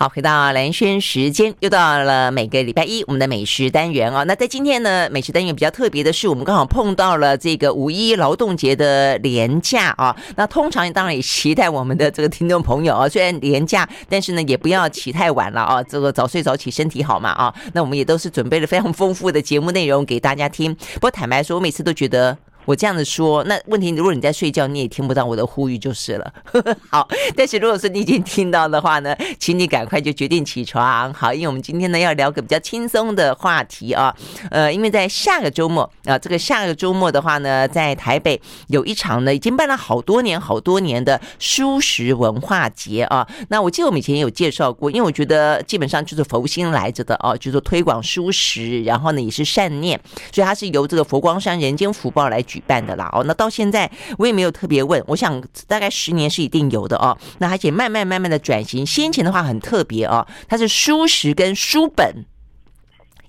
好，回到蓝轩时间，又到了每个礼拜一我们的美食单元哦。那在今天呢，美食单元比较特别的是，我们刚好碰到了这个五一劳动节的连假啊。那通常当然也期待我们的这个听众朋友啊，虽然连假，但是呢也不要起太晚了啊。这个早睡早起身体好嘛啊。那我们也都是准备了非常丰富的节目内容给大家听。不过坦白说，我每次都觉得。我这样子说，那问题如果你在睡觉，你也听不到我的呼吁就是了。好，但是如果说你已经听到的话呢，请你赶快就决定起床。好，因为我们今天呢要聊个比较轻松的话题啊，呃，因为在下个周末啊，这个下个周末的话呢，在台北有一场呢已经办了好多年、好多年的书食文化节啊。那我记得我们以前有介绍过，因为我觉得基本上就是佛心来着的哦，就是说推广书食，然后呢也是善念，所以它是由这个佛光山人间福报来举。办的啦哦，那到现在我也没有特别问，我想大概十年是一定有的哦。那而且慢慢慢慢的转型，先前的话很特别哦，它是书食跟书本。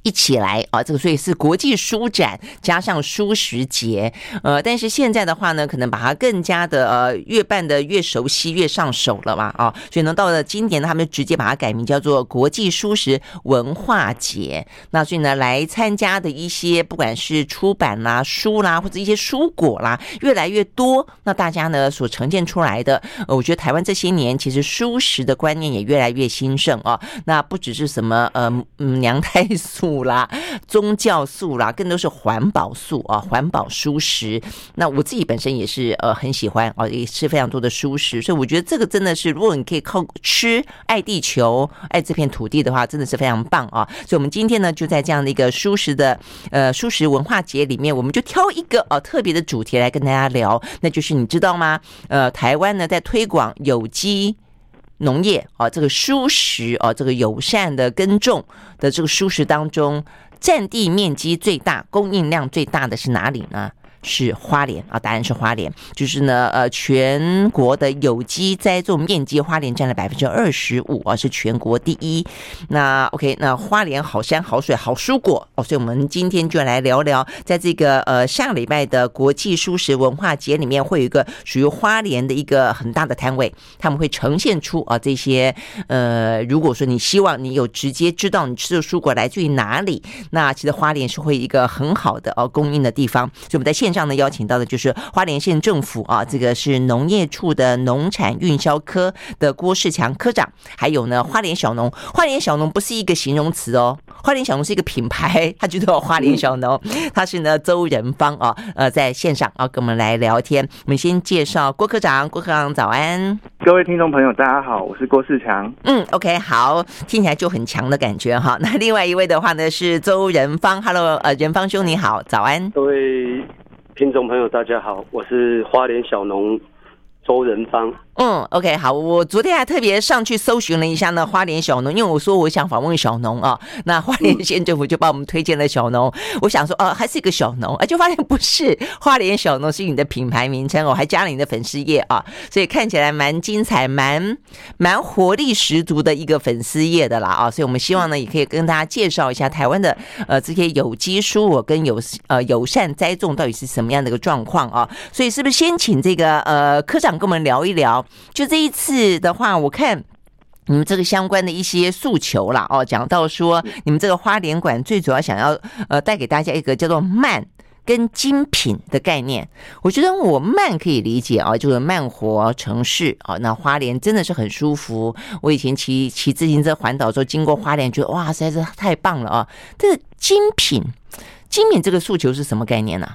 一起来啊，这个所以是国际书展加上书食节，呃，但是现在的话呢，可能把它更加的呃越办的越熟悉越上手了嘛啊，所以呢到了今年呢，他们直接把它改名叫做国际书食文化节。那所以呢来参加的一些不管是出版啦、书啦或者一些蔬果啦，越来越多。那大家呢所呈现出来的，呃，我觉得台湾这些年其实书食的观念也越来越兴盛啊。那不只是什么呃嗯娘胎素。素啦，宗教素啦，更多是环保素啊，环保蔬食。那我自己本身也是呃很喜欢啊，也吃非常多的蔬食，所以我觉得这个真的是，如果你可以靠吃爱地球、爱这片土地的话，真的是非常棒啊。所以，我们今天呢，就在这样的一个蔬食的呃蔬食文化节里面，我们就挑一个呃特别的主题来跟大家聊，那就是你知道吗？呃，台湾呢在推广有机。农业啊，这个蔬食啊，这个友善的耕种的这个蔬食当中，占地面积最大、供应量最大的是哪里呢？是花莲啊，答案是花莲，就是呢，呃，全国的有机栽种面积，花莲占了百分之二十五啊，是全国第一。那 OK，那花莲好山好水好蔬果哦，所以我们今天就来聊聊，在这个呃下礼拜的国际蔬食文化节里面，会有一个属于花莲的一个很大的摊位，他们会呈现出啊这些呃，如果说你希望你有直接知道你吃的蔬果来自于哪里，那其实花莲是会一个很好的哦供应的地方，所以我们在现上呢邀请到的就是花莲县政府啊，这个是农业处的农产运销科的郭世强科长，还有呢花莲小农，花莲小农不是一个形容词哦，花莲小农是一个品牌，他就叫花莲小农，他是呢周仁芳啊，呃在线上啊跟我们来聊天，我们先介绍郭科长，郭科长早安，各位听众朋友大家好，我是郭世强，嗯，OK 好，听起来就很强的感觉哈，那另外一位的话呢是周仁芳，Hello，呃仁芳兄你好，早安，各位。听众朋友，大家好，我是花莲小农周仁芳。嗯，OK，好，我昨天还特别上去搜寻了一下呢，花莲小农，因为我说我想访问小农啊，那花莲县政府就帮我们推荐了小农。我想说，哦，还是一个小农，啊，就发现不是，花莲小农是你的品牌名称，我还加了你的粉丝页啊，所以看起来蛮精彩，蛮蛮活力十足的一个粉丝页的啦啊，所以我们希望呢，也可以跟大家介绍一下台湾的呃这些有机蔬果跟友呃友善栽种到底是什么样的一个状况啊，所以是不是先请这个呃科长跟我们聊一聊？就这一次的话，我看你们这个相关的一些诉求啦，哦，讲到说你们这个花莲馆最主要想要呃带给大家一个叫做慢跟精品的概念。我觉得我慢可以理解啊，就是慢活城市啊。那花莲真的是很舒服。我以前骑骑自行车环岛的时候经过花莲，觉得哇，实在是太棒了啊。这个精品，精品这个诉求是什么概念呢？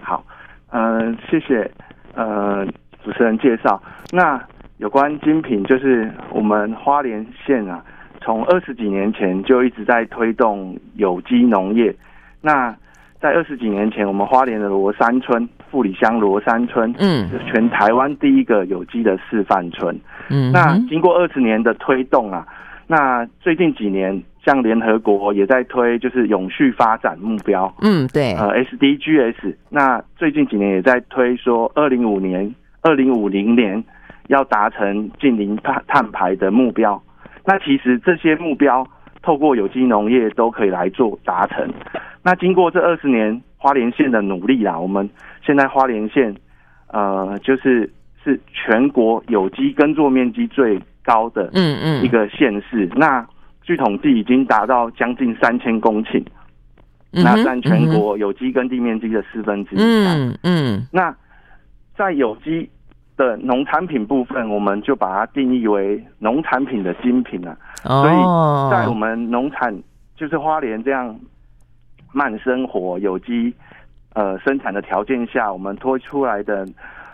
好，嗯、呃，谢谢，呃。主持人介绍，那有关精品，就是我们花莲县啊，从二十几年前就一直在推动有机农业。那在二十几年前，我们花莲的罗山村富里乡罗山村，嗯，是全台湾第一个有机的示范村。嗯，那经过二十年的推动啊，那最近几年，像联合国也在推，就是永续发展目标。嗯，对，呃，SDGs。那最近几年也在推说，二零五年。二零五零年要达成近零碳碳排的目标，那其实这些目标透过有机农业都可以来做达成。那经过这二十年花莲县的努力啦，我们现在花莲县呃就是是全国有机耕作面积最高的嗯嗯一个县市。那据统计已经达到将近三千公顷，那占全国有机耕地面积的四分之一。嗯嗯那在有机的农产品部分，我们就把它定义为农产品的精品了。哦，所以在我们农产就是花莲这样慢生活有机呃生产的条件下，我们推出来的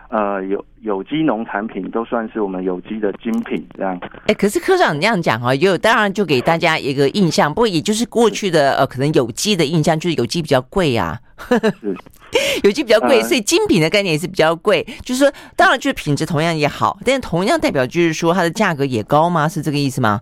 呃有有机农产品都算是我们有机的精品这样。哎，可是科长你这样讲啊，也有当然就给大家一个印象，不过也就是过去的呃可能有机的印象就是有机比较贵啊。是 有机比较贵，呃所以精品的概念也是比较贵。就是说，当然就是品质同样也好，但是同样代表就是说它的价格也高吗？是这个意思吗？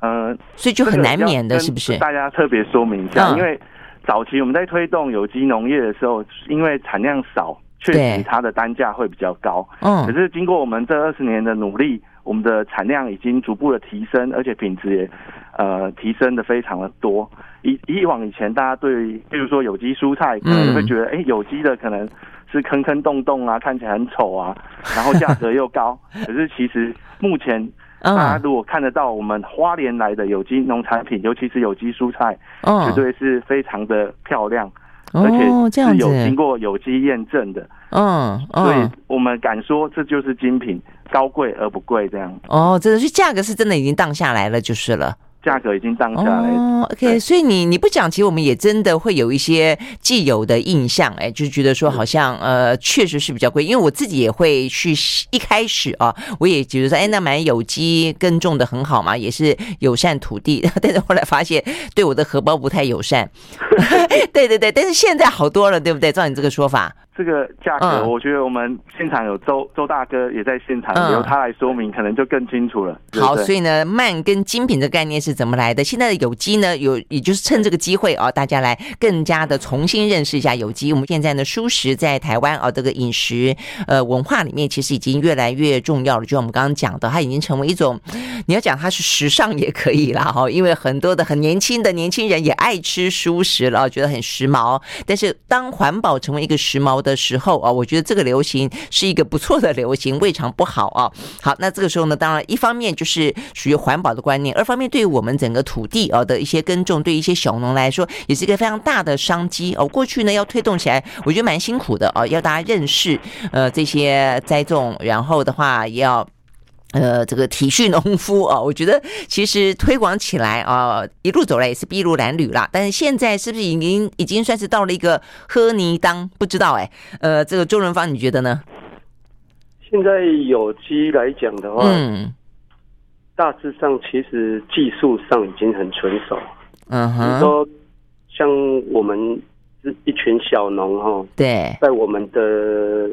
呃，所以就很难免的，是不是？大家特别说明一下，嗯因为早期我们在推动有机农业的时候，因为产量少，确实它的单价会比较高。嗯可嗯是经过我们这二十年的努力，我们的产量已经逐步的提升，而且品质也呃提升的非常的多。以以往以前大家对于，比如说有机蔬菜，可能会觉得，哎、有机的可能是坑坑洞洞啊，看起来很丑啊，然后价格又高。可是其实目前大家嗯如果看得到我们花莲来的有机农产品，尤其是有机蔬菜，绝嗯，对是非常的漂亮，而且是有经，过有机验证的。嗯所以嗯，我们敢说这就是精品，高贵而不贵，这样哦，真的是价格是真的已经荡下来了，就是了。价格已经降下来。哦，OK，所以你你不讲，其实我们也真的会有一些既有的印象，哎，就是觉得说好像呃，确实是比较贵，因为我自己也会去一开始啊，我也觉得说，哎，那买有机耕种的很好嘛，也是友善土地，但是后来发现对我的荷包不太友善，对对对，但是现在好多了，对不对？照你这个说法，这个价格，嗯我觉得我们现场有周周大哥也在现场，嗯由他来说明，可能就更清楚了。好，所以呢，慢跟精品的概念是怎么来的？现在的有机呢，有也就是趁这个机会啊，大家来更加的重新认识一下有机。我们现在呢，蔬食在台湾啊，这个饮食呃文化里面，其实已经越来越重要了。就像我们刚刚讲的，它已经成为一种，你要讲它是时尚也可以啦哈，因为很多的很年轻的年轻人也爱吃蔬食了，觉得很时髦。但是当环保成为一个时髦的的时候啊，我觉得这个流行是一个不错的流行，未尝不好啊。好，那这个时候呢，当然一方面就是属于环保的观念，二方面对于我们整个土地啊的一些耕种，对一些小农来说，也是一个非常大的商机哦。过去呢要推动起来，我觉得蛮辛苦的哦，要大家认识呃这些栽种，然后的话也要。呃，这个体恤农夫啊，我觉得其实推广起来啊，一路走来也是筚路蓝缕啦。但是现在是不是已经已经算是到了一个喝泥当？不知道哎。呃，这个周润芳你觉得呢？现在有机来讲的话，嗯大致上其实技术上已经很纯熟。嗯哼，你说像我们一群小农哈，对，在我们的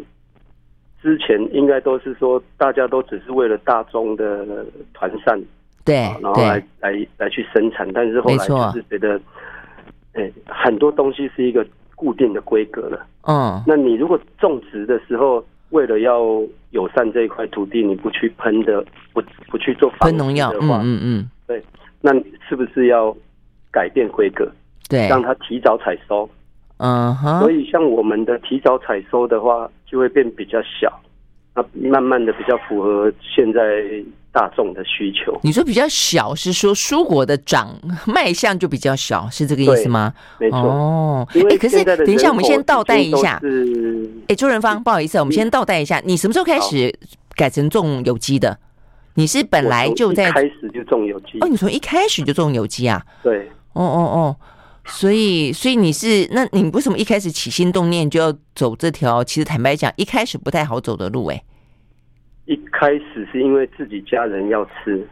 之前应该都是说，大家都只是为了大众的团扇，对然后来，来来去生产，但是后来就是觉得，哎，很多东西是一个固定的规格了。嗯。那你如果种植的时候，为了要友善这一块土地，你不去喷的，不不去做喷农药，嗯的话，嗯嗯，对那是不是要改变规格，对，让它提早采收？嗯哼，所以像我们的提早采收的话，就会变比较小，那慢慢的比较符合现在大众的需求。你说比较小，是说蔬果的长卖相就比较小，是这个意思吗？没错，哦，哎，可是等一下，我们先倒带一下。是哎，周仁芳，不好意思，我们先倒带一下，你什么时候开始改成种有机的？你是本来就在一开始就种有机哦，，你从一开始就种有机啊？对，哦哦哦，所以所以你是那你为什么一开始起心动念就要走这条？其实坦白讲，一开始不太好走的路哎。一开始是因为自己家人要吃，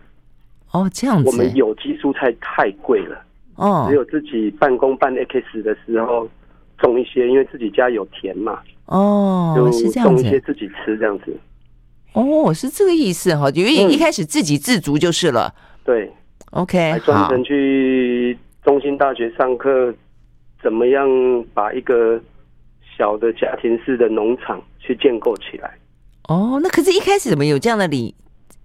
哦，这样子。我们有机蔬菜太贵了，哦只有自己办公办 X 的时候种一些，因为自己家有田嘛，哦，就是这样子。种一些自己吃这样子。哦，是这个意思哈，因为嗯一开始自给自足就是了。对，OK，专程去中心大学上课，怎么样把一个小的家庭式的农场去建构起来？哦，那可是，一开始怎么有这样的理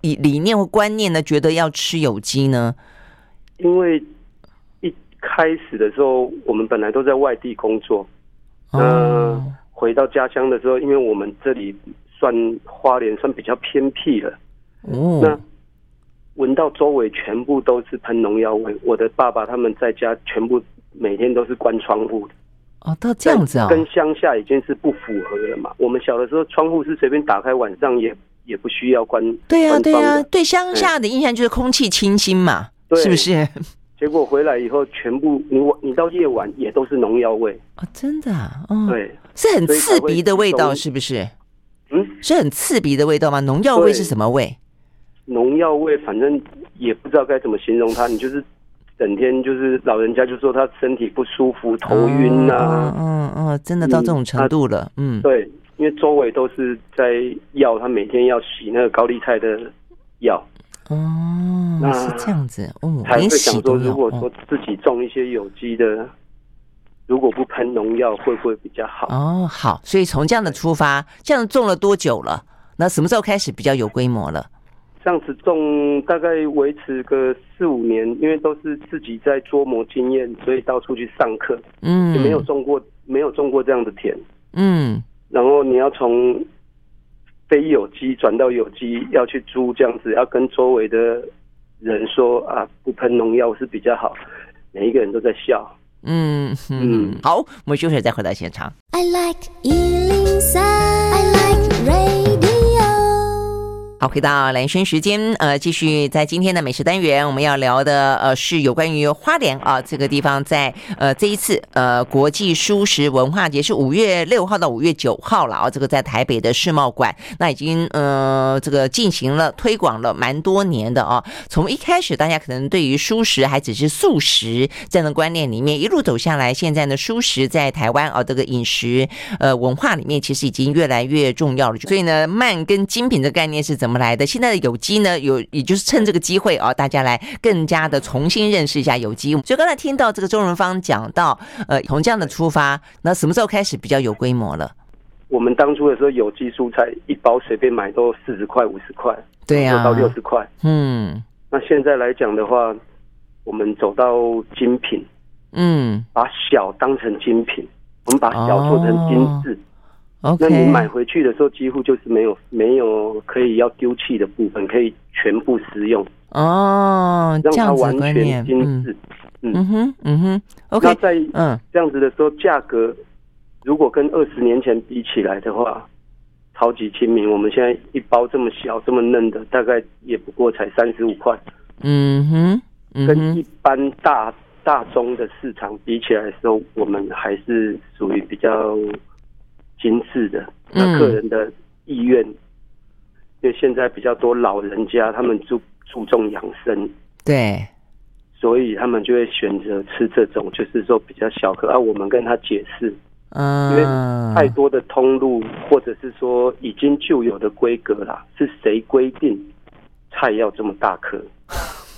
理理念或观念呢？觉得要吃有机呢？因为一开始的时候，我们本来都在外地工作，哦嗯，回到家乡的时候，因为我们这里算花莲算比较偏僻了，那哦，闻到周围全部都是喷农药味。我的爸爸他们在家全部每天都是关窗户的。哦，到这样子啊，跟乡下已经是不符合了嘛。我们小的时候窗户是随便打开，晚上也也不需要关。对呀、啊，对呀、啊，对乡下的印象就是空气清新嘛，对是不是？结果回来以后，全部你你到夜晚也都是农药味啊、哦！真的啊，哦、对，是很刺鼻的味道，是不是？嗯，是很刺鼻的味道吗？农药味是什么味？农药味，反正也不知道该怎么形容它。你就是整天就是老人家就说他身体不舒服、头晕呐、嗯嗯，嗯，真的到这种程度了，嗯，对，因为周围都是在药，他每天要洗那个高丽菜的药。哦，那是这样子哦。还会想说，如果说自己种一些有机的，如果不喷农药，会不会比较好？哦，好，所以从这样的出发，这样种了多久了？那什么时候开始比较有规模了？这样子种大概维持个四五年，因为都是自己在琢磨经验，所以到处去上课。嗯，就没有种过，没有种过这样的田。嗯，然后你要从。非有机转到有机，要去租这样子，要跟周围的人说啊，不喷农药是比较好。每一个人都在笑。嗯嗯，好，我们休息再回到现场。I like 好，回到兰萱时间，呃，继续在今天的美食单元，我们要聊的呃是有关于花莲啊这个地方在呃这一次呃国际蔬食文化节是五月六号到五月九号了啊，这个在台北的世贸馆，那已经呃这个进行了推广了蛮多年的啊，从一开始大家可能对于蔬食还只是素食这样的观念里面一路走下来，现在呢蔬食在台湾啊这个饮食呃文化里面其实已经越来越重要了，所以呢慢跟精品的概念是怎？怎么来的？现在的有机呢？有，也就是趁这个机会啊，大家来更加的重新认识一下有机。所以刚才听到这个周润芳讲到，呃，从这样的出发，那什么时候开始比较有规模了？我们当初的时候，有机蔬菜一包随便买都四十块、五十块，对呀、啊，到六十块。嗯，那现在来讲的话，我们走到精品，嗯，把小当成精品，我们把小做成精致。那你买回去的时候，几乎就是没有没有可以要丢弃的部分，可以全部食用哦，让它完全精致。嗯，嗯哼，嗯哼，OK。那在嗯这样子的时候，价格如果跟二十年前比起来的话，超级亲民。我们现在一包这么小这么嫩的，大概也不过才三十五块。嗯哼，嗯哼，跟一般大大宗的市场比起来的时候，我们还是属于比较。精致的，那客人的意愿，嗯、因为现在比较多老人家，他们注注重养生，对，所以他们就会选择吃这种，就是说比较小颗。啊，我们跟他解释，嗯，因为太多的通路，或者是说已经就有的规格啦，是谁规定菜要这么大颗？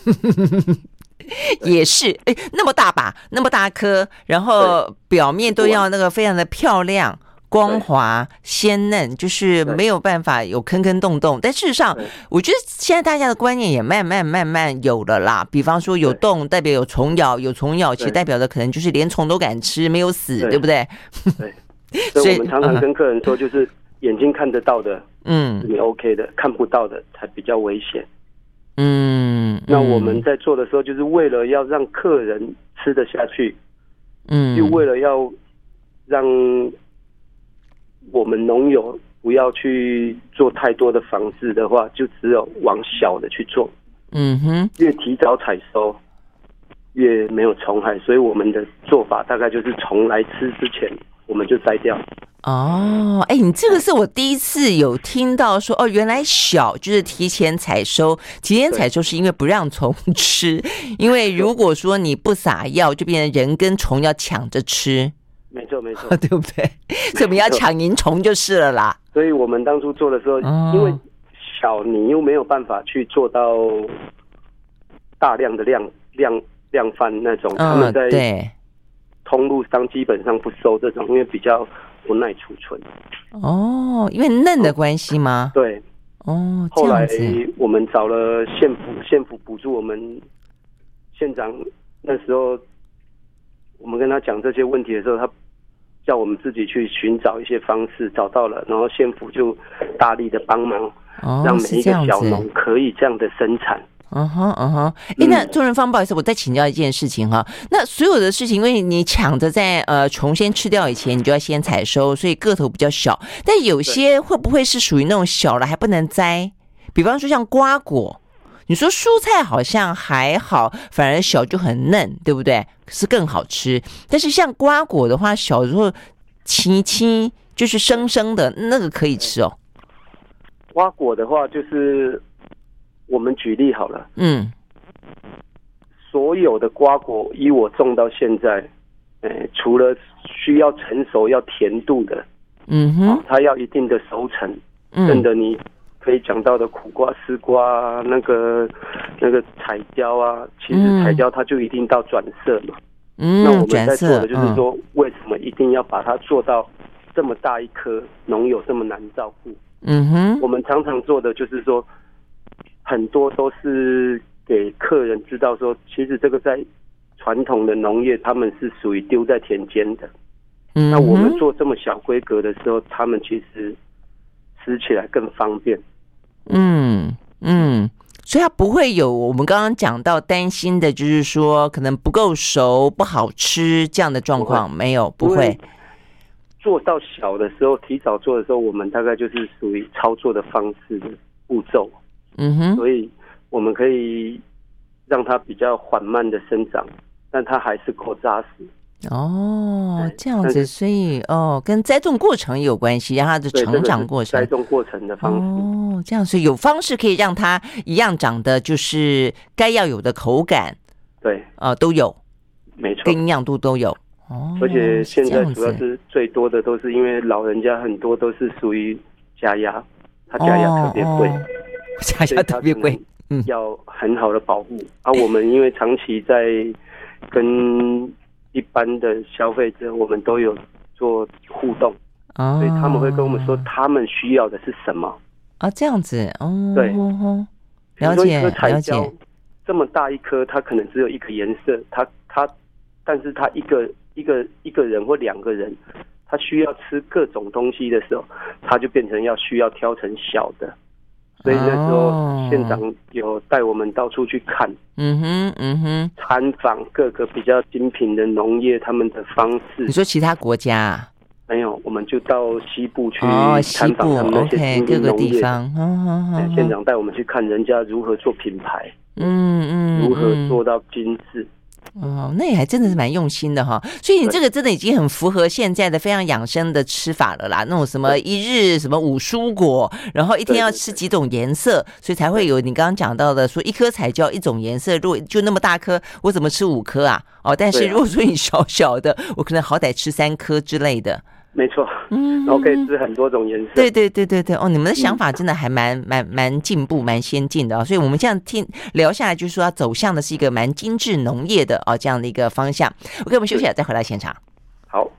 也是，哎，那么大把，那么大颗，然后表面都要那个非常的漂亮。光滑鲜嫩，就是没有办法有坑坑洞洞。但事实上，我觉得现在大家的观念也慢慢慢慢有了啦。比方说，有洞代表有虫咬，有虫咬其实代表的可能就是连虫都敢吃，没有死，对不对？对。所以我们常常跟客人说，就是眼睛看得到的，嗯，你 OK 的；看不到的才比较危险。嗯。那我们在做的时候，就是为了要让客人吃得下去，嗯，就为了要让。我们农友不要去做太多的防治的话，就只有往小的去做。嗯哼，越提早采收，越没有虫害。所以我们的做法大概就是虫来吃之前，我们就摘掉。哦，哎，你这个是我第一次有听到说，哦，原来小就是提前采收。提前采收是因为不让虫吃，因为如果说你不撒药，就变成人跟虫要抢着吃。没错，没错，对不对？所以我们要抢银虫就是了啦。所以我们当初做的时候，哦、因为小，你又没有办法去做到大量的量量量贩那种，他们在通路上基本上不收这种，因为比较不耐储存。哦，因为嫩的关系吗？对。哦，后来我们找了县府，县府补助我们县长那时候。我们跟他讲这些问题的时候，他叫我们自己去寻找一些方式，找到了，然后县府就大力的帮忙，让每一个小农可以这样的生产。嗯哼，嗯哼。哎，那周仁芳，不好意思，我再请教一件事情哈。那所有的事情，因为你抢着在呃虫先吃掉以前，你就要先采收，所以个头比较小。但有些会不会是属于那种小了还不能摘？比方说像瓜果，你说蔬菜好像还好，反而小就很嫩，对不对？是更好吃。但是像瓜果的话，小时候青青就是生生的那个可以吃哦。瓜果的话，就是我们举例好了，嗯，所有的瓜果以我种到现在，呃，除了需要成熟要甜度的，嗯哼，哦，它要一定的熟成，真的你。可以讲到的苦瓜、丝瓜啊，那个那个彩椒啊，其实彩椒它就一定到转色嘛。嗯，那我们在做的就是说，为什么一定要把它做到这么大一颗，农友这么难照顾？嗯哼，我们常常做的就是说，很多都是给客人知道说，其实这个在传统的农业，他们是属于丢在田间的。嗯，那我们做这么小规格的时候，他们其实吃起来更方便。嗯嗯，所以它不会有我们刚刚讲到担心的，就是说可能不够熟、不好吃这样的状况，没有，不会。做到小的时候，提早做的时候，我们大概就是属于操作的方式的步骤。嗯哼，所以我们可以让它比较缓慢的生长，但它还是够扎实。哦，这样子，所以哦，跟栽种过程也有关系，让它的成长过程，栽种过程的方式。哦，这样，所以有方式可以让它一样长得就是该要有的口感。对，啊，都有，没错，跟营养度都有。哦，而且现在主要是最多的都是因为老人家很多都是属于加压，他加压特别贵，家鸭特别贵，嗯，要很好的保护。啊，我们因为长期在跟一般的消费者，我们都有做互动，哦、所以他们会跟我们说他们需要的是什么啊？这样子，哦，对，了解，了解。这么大一颗，它可能只有一个颜色，它它，但是它一个一个一个人或两个人，他需要吃各种东西的时候，他就变成要需要挑成小的。所以那时候县长有带我们到处去看，嗯哼，嗯哼，参访各个比较精品的农业，他们的方式。你说其他国家啊？没有，我们就到西部去参访他们那些精品农业。县长带我们去看人家如何做品牌，嗯嗯，如何做到精致。哦，那也还真的是蛮用心的哈，所以你这个真的已经很符合现在的非常养生的吃法了啦。那种什么一日什么五蔬果，然后一天要吃几种颜色，所以才会有你刚刚讲到的说一颗彩椒一种颜色，如果就那么大颗，我怎么吃五颗啊？哦，但是如果说你小小的，我可能好歹吃三颗之类的。没错，嗯，然后可以吃很多种颜色。对对对对对，哦，你们的想法真的还蛮蛮蛮进步、蛮先进的啊！所以我们这样听聊下来，就是说要走向的是一个蛮精致农业的哦这样的一个方向。OK，我们休息了，再回来现场。好。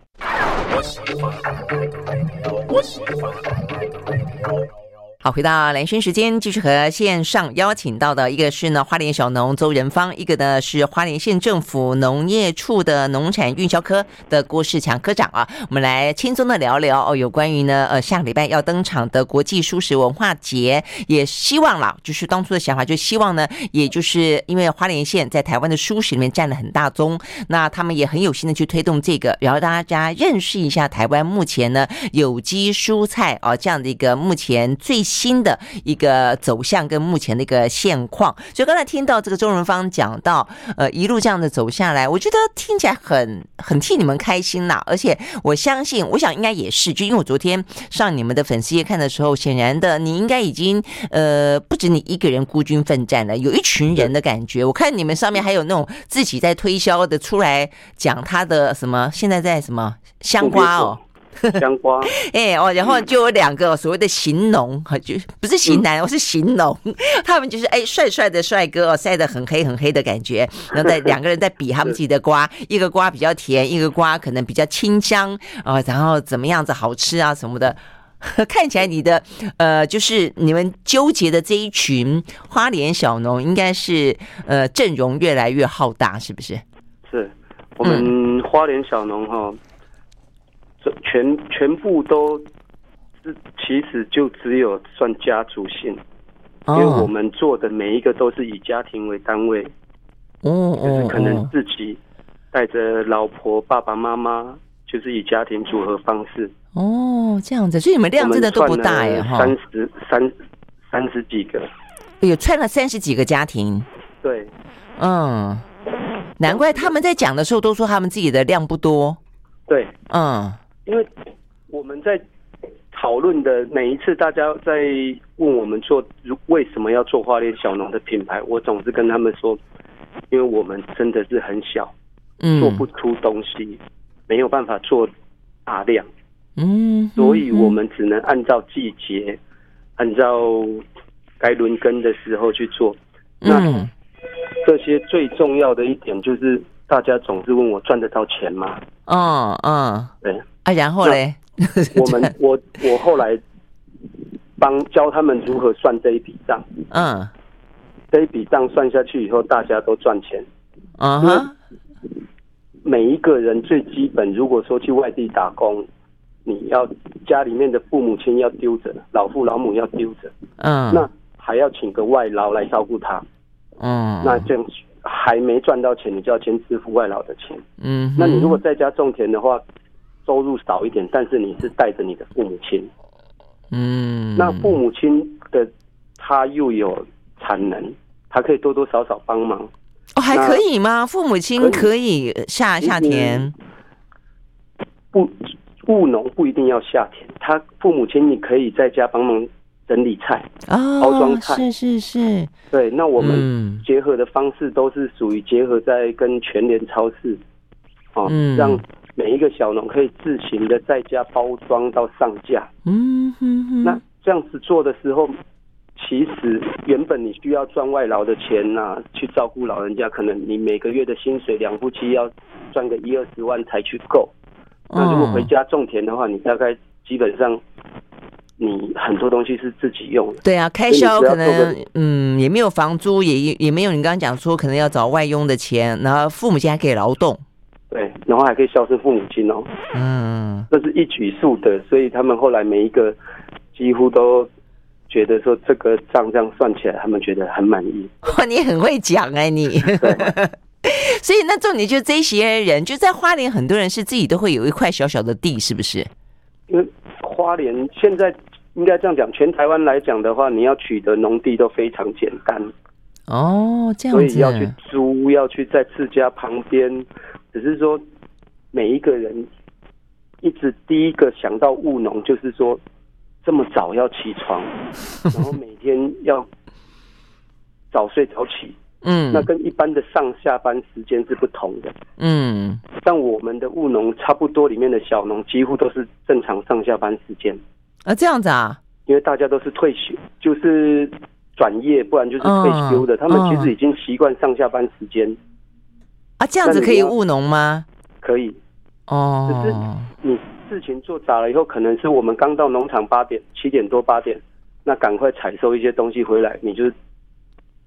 好，回到兰萱时间，继续和线上邀请到的一个是呢花莲小农周仁芳，一个呢是花莲县政府农业处的农产运销科的郭世强科长啊，我们来轻松的聊聊哦，有关于呢呃下个礼拜要登场的国际蔬食文化节，也希望啦，就是当初的想法，就希望呢，也就是因为花莲县在台湾的蔬食里面占了很大宗，那他们也很有心的去推动这个，然后大家认识一下台湾目前呢有机蔬菜啊这样的一个目前最。新的一个走向跟目前的一个现况，所以刚才听到这个周仁芳讲到，呃，一路这样的走下来，我觉得听起来很很替你们开心呐。而且我相信，我想应该也是，就因为我昨天上你们的粉丝页看的时候，显然的你应该已经呃不止你一个人孤军奋战了，有一群人的感觉。我看你们上面还有那种自己在推销的出来讲他的什么，现在在什么香瓜哦。香瓜，哎哦，然后就有两个所谓的型农，哈，就不是型男，我是型农，他们就是哎帅帅的帅哥哦，晒得很黑很黑的感觉，然后在两个人在比他们自己的瓜，一个瓜比较甜，一个瓜可能比较清香啊，然后怎么样子好吃啊什么的，看起来你的呃，就是你们纠结的这一群花莲小农，应该是呃阵容越来越浩大，是不是？是。我们花莲小农哈。这全全部都是，其实就只有算家族性，因为我们做的每一个都是以家庭为单位，哦，就是可能自己带着老婆、爸爸妈妈，就是以家庭组合方式。哦，这样子，所以你们量真的都不大耶，哈，三十三三十几个，有串了三十几个家庭。对，嗯，难怪他们在讲的时候都说他们自己的量不多。对，嗯，因为我们在。讨论的每一次，大家在问我们做为什么要做花莲小农的品牌，我总是跟他们说，因为我们真的是很小，嗯，做不出东西，没有办法做大量，嗯，所以我们只能按照季节，按照该轮耕的时候去做。那这些最重要的一点就是，大家总是问我赚得到钱吗？嗯嗯，对啊，然后嘞？我们 我我后来帮教他们如何算这一笔账。嗯，这一笔账算下去以后，大家都赚钱。嗯哼，每一个人最基本，如果说去外地打工，你要家里面的父母亲要丢着，老父老母要丢着。嗯，那还要请个外劳来照顾他。嗯，那这样还没赚到钱，你就要先支付外劳的钱。嗯，那你如果在家种田的话。收入少一点，但是你是带着你的父母亲，嗯，那父母亲的他又有产能，他可以多多少少帮忙。哦，还可以吗？父母亲可以下下田？不，务农不一定要下田，他父母亲你可以在家帮忙整理菜哦，包装菜，是是是，对。那我们结合的方式都是属于结合在跟全联超市，哦，嗯，让。每一个小农可以自行的在家包装到上架。嗯哼哼。那这样子做的时候，其实原本你需要赚外劳的钱呐、啊，去照顾老人家，可能你每个月的薪水两夫妻要赚个一二十万才去够。那如果回家种田的话，你大概基本上你很多东西是自己用的。对啊，开销可能嗯也没有房租，也也没有你刚刚讲说可能要找外佣的钱，然后父母亲还可以劳动。对，然后还可以孝顺父母亲哦。嗯，这是一举数得，所以他们后来每一个几乎都觉得说这个账这样算起来，他们觉得很满意。哇，你很会讲哎，你。所以那重点就是这些人就在花莲，很多人是自己都会有一块小小的地，是不是？因为花莲现在应该这样讲，全台湾来讲的话，你要取得农地都非常简单。哦，这样子。所以要去租，要去在自家旁边。只是说，每一个人一直第一个想到务农，就是说这么早要起床，然后每天要早睡早起，嗯，那跟一般的上下班时间是不同的，嗯，但我们的务农差不多，里面的小农几乎都是正常上下班时间。啊，这样子啊，因为大家都是退休，就是转业，不然就是退休的，他们其实已经习惯上下班时间。啊，这样子可以务农吗？可以，哦。只是你事情做砸了以后，可能是我们刚到农场八点、七点多八点，那赶快采收一些东西回来。你就是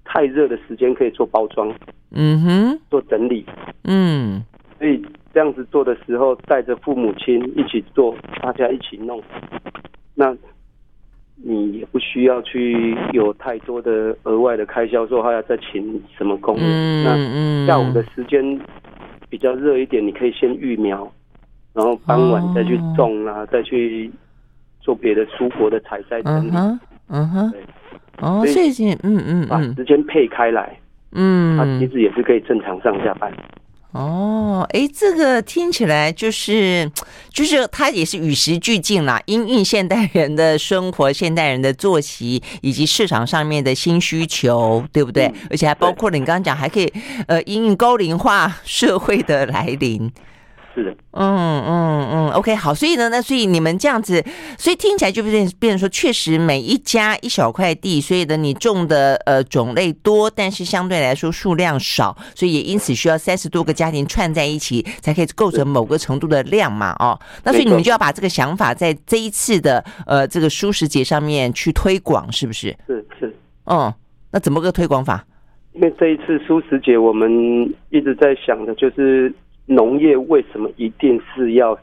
太热的时间可以做包装，嗯哼，做整理，嗯。所以这样子做的时候，带着父母亲一起做，大家一起弄，那。你也不需要去有太多的额外的开销，说还要再请什么工人。嗯，那下午的时间比较热一点，你可以先育苗，然后傍晚再去种啊，再去做别的蔬果的采摘整理。嗯哼，对，哦，谢谢，嗯嗯，把时间配开来，嗯，它其实也是可以正常上下班。哦，哎，这个听起来就是，就是它也是与时俱进啦，因应现代人的生活、现代人的作息以及市场上面的新需求，对不对？嗯、而且还包括了你刚刚讲，还可以呃，因应高龄化社会的来临。是的，嗯嗯嗯，OK，好，所以呢，那所以你们这样子，所以听起来就变变成说，确实每一家一小块地，所以呢，你种的呃种类多，但是相对来说数量少，所以也因此需要三十多个家庭串在一起，才可以构成某个程度的量嘛，哦，那所以你们就要把这个想法在这一次的呃这个蔬食节上面去推广，是不是？是是，嗯，那怎么个推广法？因为这一次蔬食节，我们一直在想的就是。农业为什么一定是要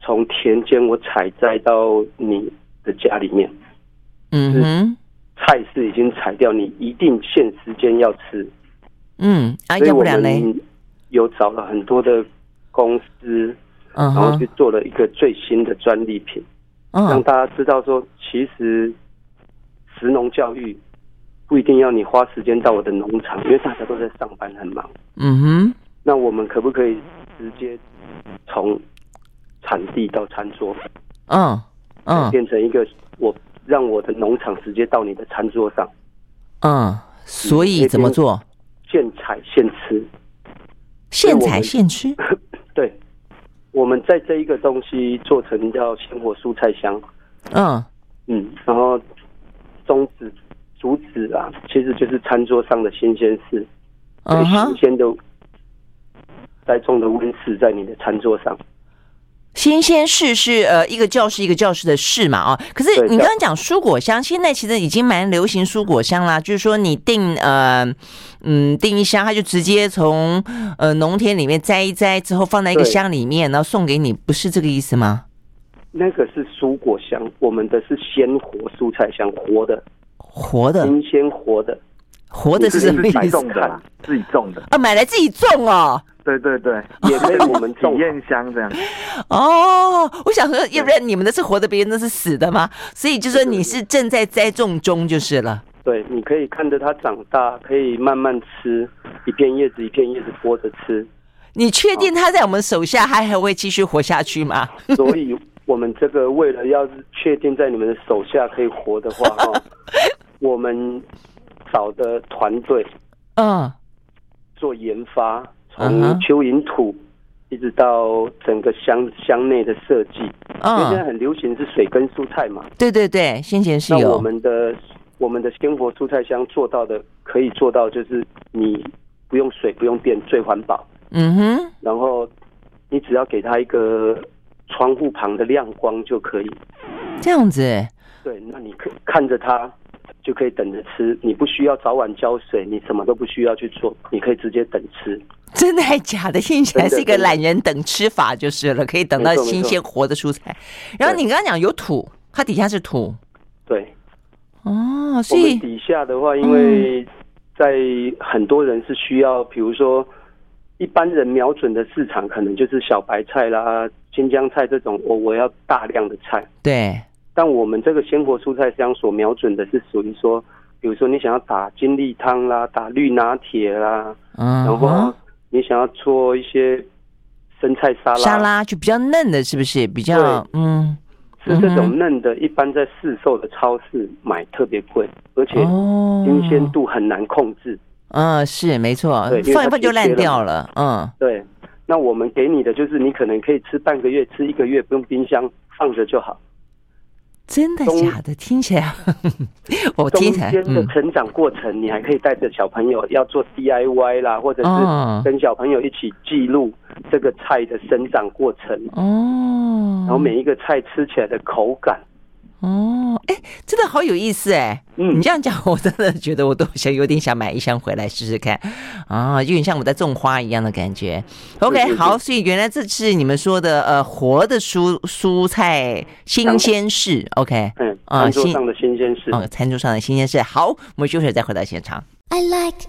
从田间我采摘到你的家里面？嗯哼，菜是已经采掉，你一定限时间要吃。嗯，啊，要不然呢？有找了很多的公司，然后去做了一个最新的专利品，嗯、让大家知道说，其实食农教育不一定要你花时间到我的农场，因为大家都在上班很忙。嗯哼，那我们可不可以直接从产地到餐桌？嗯嗯，变成一个我让我的农场直接到你的餐桌上。嗯，所以怎么做？现采现吃。现采现吃，对，我们 在这一个东西做成叫鲜活蔬菜箱，嗯嗯，然后宗旨主旨啊，其实就是餐桌上的新鲜事，最新鲜的栽种的温室在你的餐桌上。新鲜事是呃一个教室一个教室的事嘛啊，可是你刚刚讲蔬果箱，现在其实已经蛮流行蔬果箱啦，就是说你订呃嗯订一箱，他就直接从呃农田里面摘一摘之后放在一个箱里面，然后送给你，不是这个意思吗？那个是蔬果箱，我们的是鲜活蔬菜箱，活的，活的，新鲜活的，活的是什么意思？自己种的，自己种的啊，买来自己种哦。对对对，也可以我们体验箱这样。哦，我想说，要不然你们的是活的，别人的是死的吗？所以就说你是正在栽种中就是了。对，你可以看着它长大，可以慢慢吃，一片叶子一片叶子剥着吃。你确定它在我们手下还还会继续活下去吗？所以我们这个为了要是确定在你们的手下可以活的话，哈，我们找的团队，嗯，做研发。从蚯蚓土一直到整个箱箱内的设计，因为现在很流行是水跟蔬菜嘛。对对对，先前是有。那我们的我们的鲜活蔬菜箱做到的，可以做到就是你不用水不用电，最环保。嗯哼。然后你只要给它一个窗户旁的亮光就可以。这样子。对，那你可看着它。就可以等着吃，你不需要早晚浇水，你什么都不需要去做，你可以直接等吃。真的还假的？听起来是一个懒人等吃法就是了，可以等到新鲜活的蔬菜。然后你刚刚讲有土，它底下是土。对。哦，所以底下的话，因为在很多人是需要，比如说一般人瞄准的市场可能就是小白菜啦、新疆菜这种，我我要大量的菜。对。但我们这个鲜活蔬菜箱所瞄准的是属于说，比如说你想要打精力汤啦，打绿拿铁啦，嗯，然后你想要做一些生菜沙拉，沙拉就比较嫩的，是不是？比较嗯，是这种嫩的，一般在市售的超市买特别贵，而且新鲜度很难控制。嗯，是没错，放一放就烂掉了。嗯，对。那我们给你的就是你可能可以吃半个月，吃一个月，不用冰箱放着就好。真的假的？听起来，我听起来，中间的成长过程，嗯、你还可以带着小朋友要做 DIY 啦，或者是跟小朋友一起记录这个菜的生长过程哦，然后每一个菜吃起来的口感。哦，哎，真的好有意思哎！嗯，你这样讲，我真的觉得我都想有点想买一箱回来试试看啊，有点像我在种花一样的感觉。OK，好，所以原来这是你们说的呃活的蔬蔬菜新鲜事。OK，嗯啊，餐桌上的新鲜事哦，餐桌上的新鲜事。好，我们休息再回到现场。I like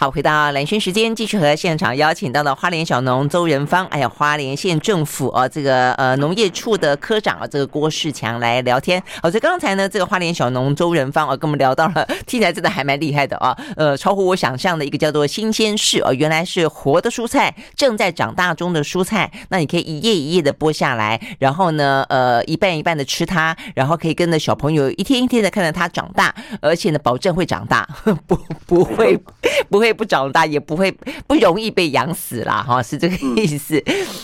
好，回到蓝轩时间，继续和现场邀请到的花莲小农周仁芳，哎呀，花莲县政府啊，这个呃农业处的科长啊，这个郭世强来聊天。好，所以刚才呢，这个花莲小农周仁芳啊，跟我们聊到了，听起来真的还蛮厉害的啊，呃，超乎我想象的一个叫做新鲜事哦，原来是活的蔬菜，正在长大中的蔬菜，那你可以一页一页的剥下来，然后呢，呃，一半一半的吃它，然后可以跟着小朋友一天一天的看着它长大，而且呢，保证会长大，不不会不会。不长大也不会不容易被养死啦，哈，是这个意思。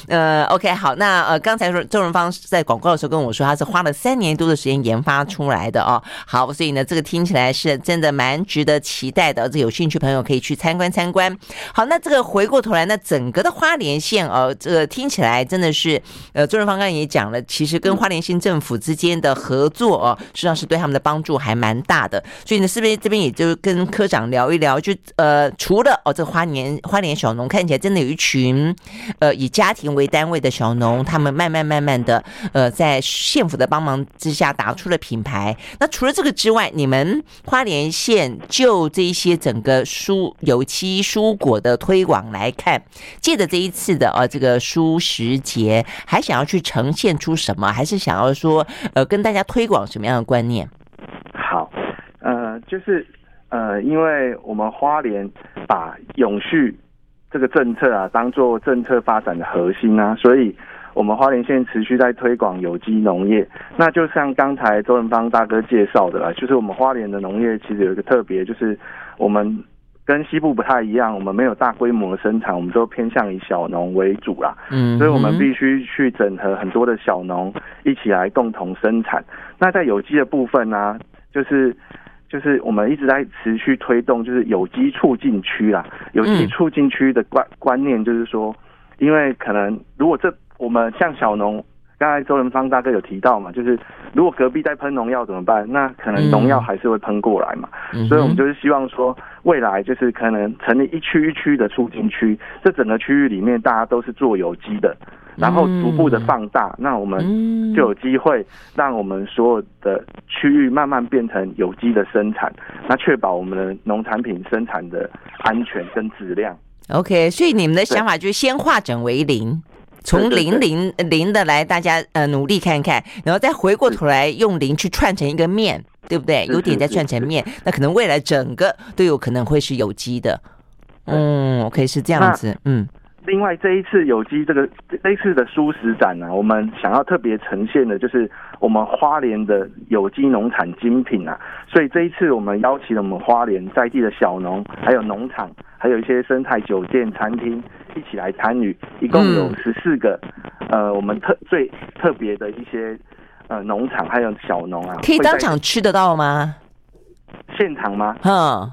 呃，OK，好，那呃，刚才说周润芳在广告的时候跟我说，他是花了三年多的时间研发出来的哦。好，所以呢，这个听起来是真的蛮值得期待的。这有兴趣朋友可以去参观参观。好，那这个回过头来，那整个的花莲县哦，这个听起来真的是，呃，周润芳刚才也讲了，其实跟花莲县政府之间的合作哦，实际上是对他们的帮助还蛮大的。所以呢，是不是这边也就跟科长聊一聊，就呃。除了哦，这花莲花莲小农看起来真的有一群呃以家庭为单位的小农，他们慢慢慢慢的呃在县府的帮忙之下打出了品牌。那除了这个之外，你们花莲县就这一些整个蔬有机蔬果的推广来看，借着这一次的呃这个蔬食节，还想要去呈现出什么？还是想要说呃跟大家推广什么样的观念？好，呃，就是。呃，因为我们花莲把永续这个政策啊当做政策发展的核心啊，所以我们花莲县持续在推广有机农业。那就像刚才周文芳大哥介绍的啦，就是我们花莲的农业其实有一个特别，就是我们跟西部不太一样，我们没有大规模的生产，我们都偏向以小农为主啦。嗯，所以我们必须去整合很多的小农一起来共同生产。那在有机的部分呢，啊，就是。就是我们一直在持续推动，就是有机促进区啦。有机促进区的观观念就是说，因为可能如果这我们像小农，刚才周仁芳大哥有提到嘛，就是如果隔壁在喷农药怎么办？那可能农药还是会喷过来嘛。所以我们就是希望说，未来就是可能成立一区一区的促进区，这整个区域里面大家都是做有机的。然后逐步的放大，嗯、那我们就有机会让我们所有的区域慢慢变成有机的生产，那确保我们的农产品生产的安全跟质量。OK，所以你们的想法就是先化整为零，从零零零的来，大家呃努力看看，然后再回过头来用零去串成一个面，对不对？有点再串成面，那可能未来整个都有可能会是有机的。嗯，OK，是这样子，嗯。另外，这一次有机这个这一次的蔬食展呢、啊，我们想要特别呈现的就是我们花莲的有机农产精品啊。所以这一次我们邀请了我们花莲在地的小农，还有农场，还有一些生态酒店、餐厅一起来参与，一共有十四个、嗯、呃，我们特最特别的一些呃农场还有小农啊，可以当场吃得到吗？现场吗？嗯。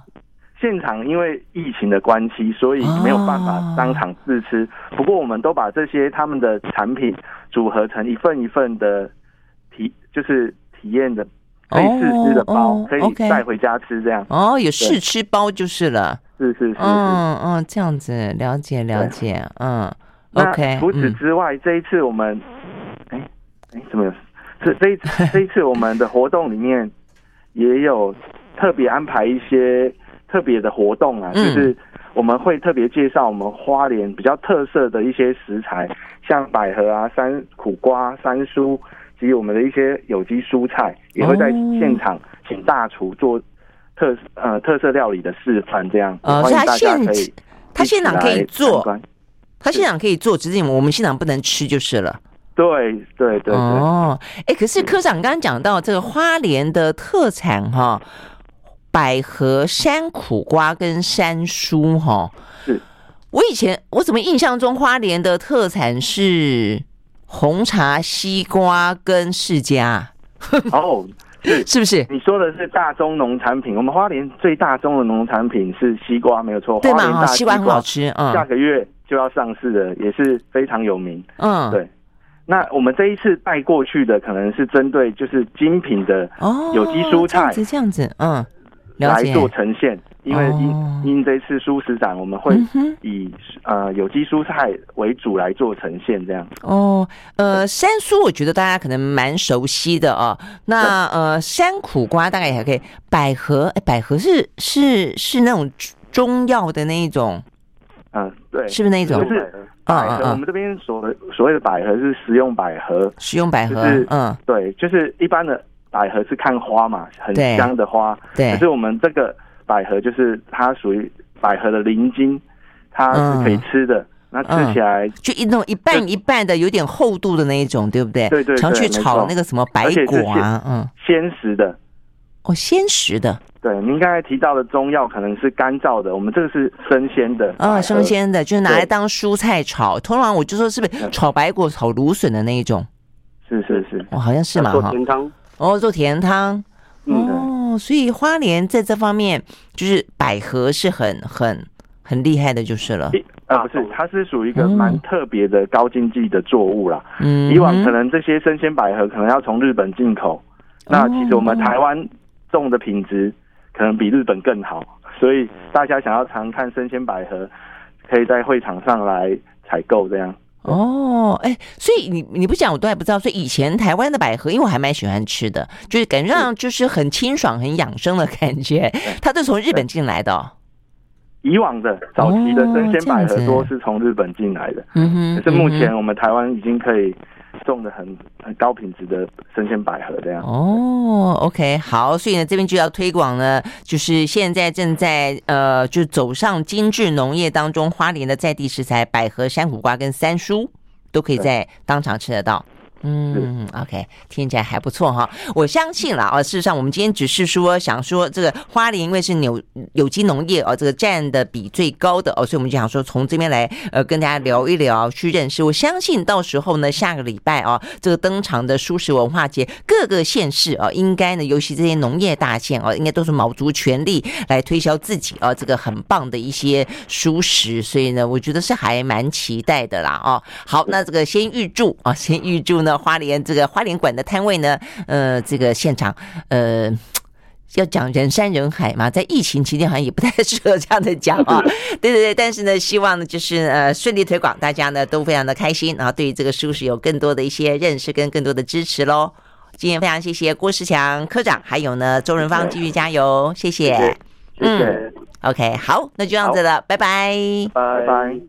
现场因为疫情的关系，所以没有办法当场试吃。不过，我们都把这些他们的产品组合成一份一份的体，就是体验的可以试吃的包，可以带回家吃这样。哦，有试吃包就是了。是是是。嗯嗯，这样子了解了解。嗯，OK。除此之外，这一次我们，哎哎，怎么有？这这一 这一次我们的活动里面也有特别安排一些。特别的活动啊，就是我们会特别介绍我们花莲比较特色的一些食材，像百合啊、山苦瓜、山蔬，及我们的一些有机蔬菜，也会在现场请大厨做特呃特色料理的示范，这样欢迎大家可以他现场可以做，他现场可以做，只是我们现场不能吃就是了。对对对哦，哎，可是科长刚刚讲到这个花莲的特产哈。百合、山苦瓜跟山蔬，哈，是我以前我怎么印象中花莲的特产是红茶、西瓜跟释迦？哦，是 是不是？你说的是大宗农产品，我们花莲最大宗的农产品是西瓜，没有错。对吗？西瓜很好吃，嗯，下个月就要上市的，也是非常有名。嗯，对。那我们这一次带过去的，可能是针对就是精品的有机蔬菜，是这样子，嗯。来做呈现，因为因因这次蔬食展，我们会以呃有机蔬菜为主来做呈现，这样。哦，呃，山蔬我觉得大家可能蛮熟悉的哦。那呃，山苦瓜大概也还可以，百合，哎，百合是是是那种中药的那一种，嗯，对，是不是那种？就是百合，我们这边所所谓的百合是食用百合，食用百合，嗯，对，就是一般的。百合是看花嘛，很香的花。对，可是我们这个百合就是它属于百合的鳞茎，它是可以吃的。嗯、那吃起来就一种一半一半的，有点厚度的那一种，对不对？对对，对，常去炒那个什么白果啊，嗯，鲜食的。哦，鲜食的。对，您刚才提到的中药可能是干燥的，我们这个是生鲜的。啊、哦，生鲜的，就是拿来当蔬菜炒。通常我就说是不是炒白果、炒芦笋的那一种？是是是，哦，好像是嘛哈。哦，做甜汤，哦，所以花莲在这方面就是百合是很很很厉害的，就是了。啊，不是，它是属于一个蛮特别的高经济的作物啦。嗯，以往可能这些生鲜百合可能要从日本进口，那其实我们台湾种的品质可能比日本更好，所以大家想要常看生鲜百合，可以在会场上来采购这样。哦，哎，所以你你不讲我都还不知道。所以以前台湾的百合，因为我还蛮喜欢吃的，就是感觉上就是很清爽、很养生的感觉。它是从日本进来的哦。以往的早期的生鲜百合多是从日本进来的，嗯哼。可是目前我们台湾已经可以种的很很高品质的生鲜百合这样。哦，OK，好，所以呢这边就要推广呢，就是现在正在呃，就走上精致农业当中，花莲的在地食材百合、山苦瓜跟三叔都可以在当场吃得到。嗯，OK，听起来还不错哈。我相信了啊。事实上，我们今天只是说想说这个花莲，因为是有有机农业哦，这个占的比最高的哦，所以我们就想说从这边来呃跟大家聊一聊，去认识。我相信到时候呢，下个礼拜啊，这个登场的蔬食文化节，各个县市啊，应该呢，尤其这些农业大县啊，应该都是卯足全力来推销自己啊，这个很棒的一些蔬食。所以呢，我觉得是还蛮期待的啦哦。好，那这个先预祝啊，先预祝呢。花莲这个花莲馆的摊位呢，呃，这个现场，呃，要讲人山人海嘛，在疫情期间好像也不太适合这样的讲啊。对对对，但是呢，希望呢就是呃顺利推广，大家呢都非常的开心，然后对于这个蔬食有更多的一些认识跟更多的支持喽。今天非常谢谢郭世强科长，还有呢周润芳继续加油，谢谢，谢谢。嗯，OK，好，那就这样子了，拜拜，拜拜。